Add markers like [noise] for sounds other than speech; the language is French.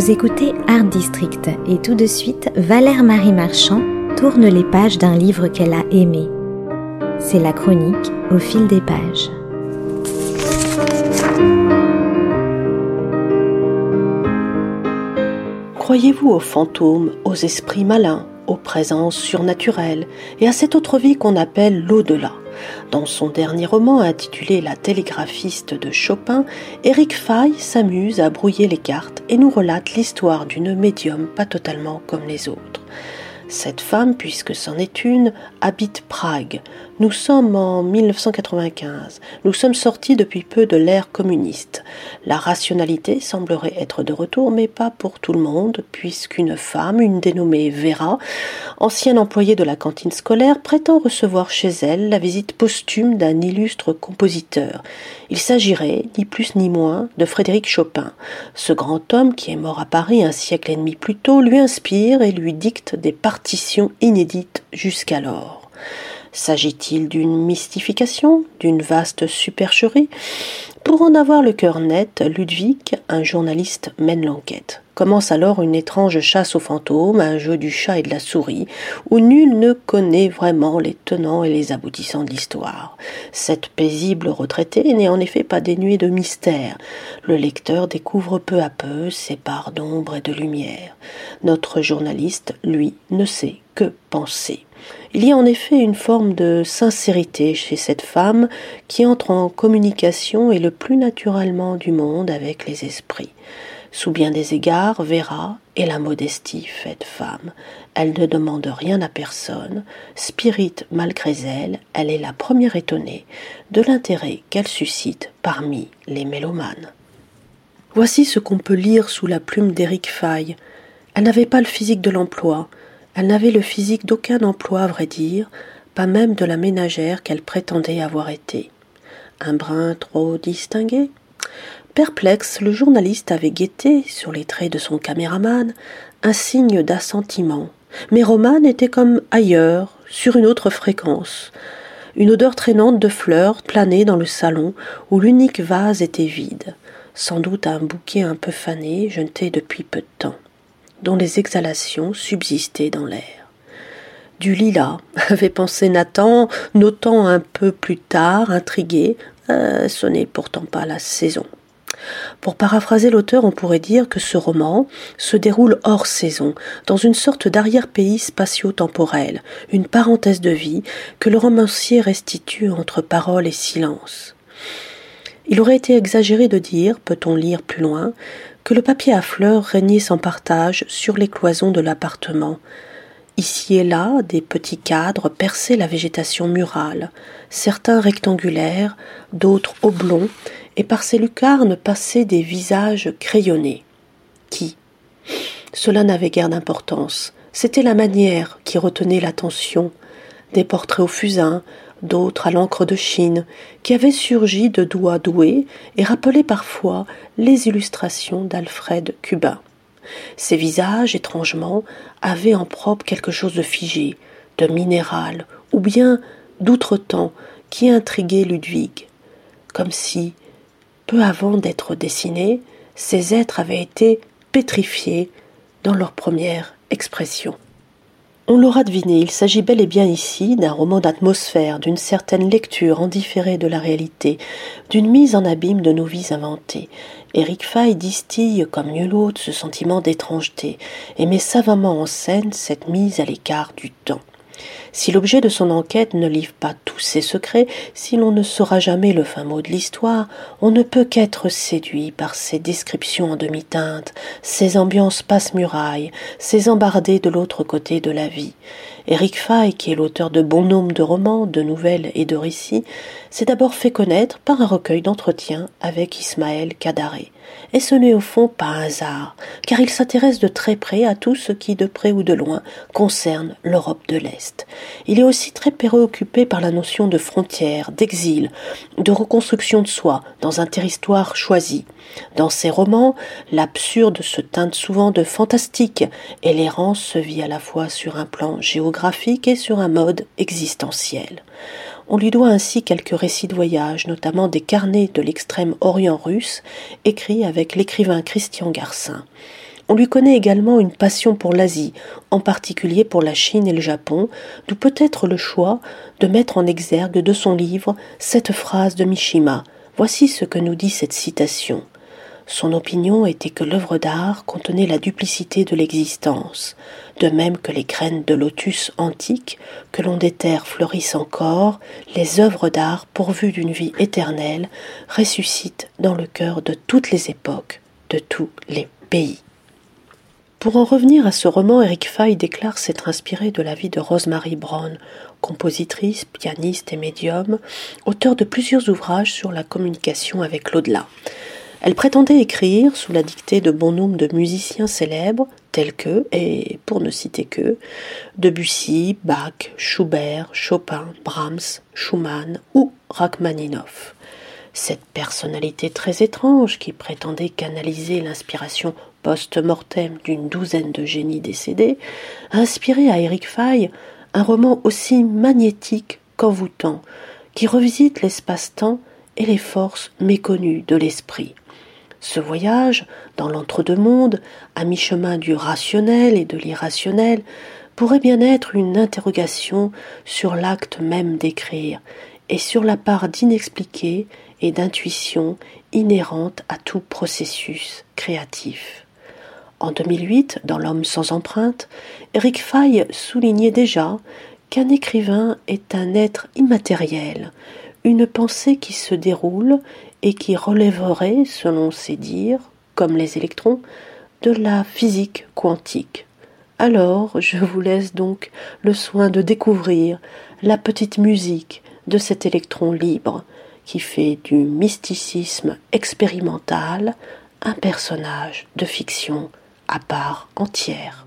Vous écoutez Art District et tout de suite, Valère Marie Marchand tourne les pages d'un livre qu'elle a aimé. C'est la chronique au fil des pages. Croyez-vous aux fantômes, aux esprits malins, aux présences surnaturelles et à cette autre vie qu'on appelle l'au-delà? Dans son dernier roman intitulé La télégraphiste de Chopin, Eric Fay s'amuse à brouiller les cartes et nous relate l'histoire d'une médium pas totalement comme les autres. Cette femme, puisque c'en est une, habite Prague. Nous sommes en 1995. Nous sommes sortis depuis peu de l'ère communiste. La rationalité semblerait être de retour, mais pas pour tout le monde, puisqu'une femme, une dénommée Vera, ancienne employée de la cantine scolaire, prétend recevoir chez elle la visite posthume d'un illustre compositeur. Il s'agirait, ni plus ni moins, de Frédéric Chopin. Ce grand homme, qui est mort à Paris un siècle et demi plus tôt, lui inspire et lui dicte des partitions inédites jusqu'alors. S'agit-il d'une mystification, d'une vaste supercherie? Pour en avoir le cœur net, Ludwig, un journaliste, mène l'enquête. Commence alors une étrange chasse aux fantômes, un jeu du chat et de la souris, où nul ne connaît vraiment les tenants et les aboutissants de l'histoire. Cette paisible retraitée n'est en effet pas dénuée de mystère. Le lecteur découvre peu à peu ses parts d'ombre et de lumière. Notre journaliste, lui, ne sait que penser. Il y a en effet une forme de sincérité chez cette femme qui entre en communication et le plus naturellement du monde avec les esprits. Sous bien des égards, Vera est la modestie faite femme. Elle ne demande rien à personne. Spirit malgré elle, elle est la première étonnée de l'intérêt qu'elle suscite parmi les mélomanes. Voici ce qu'on peut lire sous la plume d'Éric Faye. Elle n'avait pas le physique de l'emploi. Elle n'avait le physique d'aucun emploi, à vrai dire, pas même de la ménagère qu'elle prétendait avoir été. Un brin trop distingué Perplexe, le journaliste avait guetté, sur les traits de son caméraman, un signe d'assentiment. Mais Romane était comme ailleurs, sur une autre fréquence. Une odeur traînante de fleurs planait dans le salon où l'unique vase était vide, sans doute un bouquet un peu fané, jeté depuis peu de temps, dont les exhalations subsistaient dans l'air. Du lilas, [laughs] avait pensé Nathan, notant un peu plus tard, intrigué, euh, ce n'est pourtant pas la saison. Pour paraphraser l'auteur, on pourrait dire que ce roman se déroule hors saison, dans une sorte d'arrière-pays spatio-temporel, une parenthèse de vie que le romancier restitue entre parole et silence. Il aurait été exagéré de dire, peut-on lire plus loin, que le papier à fleurs régnait sans partage sur les cloisons de l'appartement, Ici et là, des petits cadres perçaient la végétation murale, certains rectangulaires, d'autres oblongs, et par ces lucarnes passaient des visages crayonnés. Qui Cela n'avait guère d'importance. C'était la manière qui retenait l'attention. Des portraits au fusain, d'autres à l'encre de Chine, qui avaient surgi de doigts doués et rappelaient parfois les illustrations d'Alfred Cubain. Ces visages, étrangement, avaient en propre quelque chose de figé, de minéral, ou bien d'outre-temps, qui intriguait Ludwig, comme si, peu avant d'être dessinés, ces êtres avaient été pétrifiés dans leur première expression. On l'aura deviné, il s'agit bel et bien ici d'un roman d'atmosphère, d'une certaine lecture en différé de la réalité, d'une mise en abîme de nos vies inventées. Eric Fay distille comme nul autre ce sentiment d'étrangeté et met savamment en scène cette mise à l'écart du temps. Si l'objet de son enquête ne livre pas tous ses secrets, si l'on ne saura jamais le fin mot de l'histoire, on ne peut qu'être séduit par ses descriptions en demi-teinte, ses ambiances passe-murailles, ses embardées de l'autre côté de la vie. Eric Fay, qui est l'auteur de bon nombre de romans, de nouvelles et de récits, s'est d'abord fait connaître par un recueil d'entretiens avec Ismaël Kadaré. Et ce n'est au fond pas un hasard, car il s'intéresse de très près à tout ce qui, de près ou de loin, concerne l'Europe de l'Est. Il est aussi très préoccupé par la notion de frontière, d'exil, de reconstruction de soi dans un territoire choisi. Dans ses romans, l'absurde se teinte souvent de fantastique, et l'errance se vit à la fois sur un plan géographique et sur un mode existentiel. On lui doit ainsi quelques récits de voyage, notamment des carnets de l'extrême orient russe, écrits avec l'écrivain Christian Garcin. On lui connaît également une passion pour l'Asie, en particulier pour la Chine et le Japon, d'où peut-être le choix de mettre en exergue de son livre cette phrase de Mishima. Voici ce que nous dit cette citation. Son opinion était que l'œuvre d'art contenait la duplicité de l'existence, de même que les graines de lotus antiques que l'on déterre fleurissent encore, les œuvres d'art pourvues d'une vie éternelle ressuscitent dans le cœur de toutes les époques, de tous les pays. Pour en revenir à ce roman, Eric Fay déclare s'être inspiré de la vie de Rosemary Brown, compositrice, pianiste et médium, auteur de plusieurs ouvrages sur la communication avec l'au-delà. Elle prétendait écrire, sous la dictée de bon nombre de musiciens célèbres, tels que, et pour ne citer que, Debussy, Bach, Schubert, Chopin, Brahms, Schumann ou Rachmaninoff. Cette personnalité très étrange qui prétendait canaliser l'inspiration post-mortem d'une douzaine de génies décédés, a inspiré à Eric Fay un roman aussi magnétique qu'envoûtant, qui revisite l'espace-temps et les forces méconnues de l'esprit. Ce voyage dans l'entre-deux-mondes, à mi-chemin du rationnel et de l'irrationnel, pourrait bien être une interrogation sur l'acte même d'écrire et sur la part d'inexpliqué et d'intuition inhérente à tout processus créatif. En 2008, dans L'homme sans empreinte, Eric Fay soulignait déjà qu'un écrivain est un être immatériel, une pensée qui se déroule et qui relèverait, selon ses dires, comme les électrons, de la physique quantique. Alors, je vous laisse donc le soin de découvrir la petite musique de cet électron libre qui fait du mysticisme expérimental un personnage de fiction à part entière.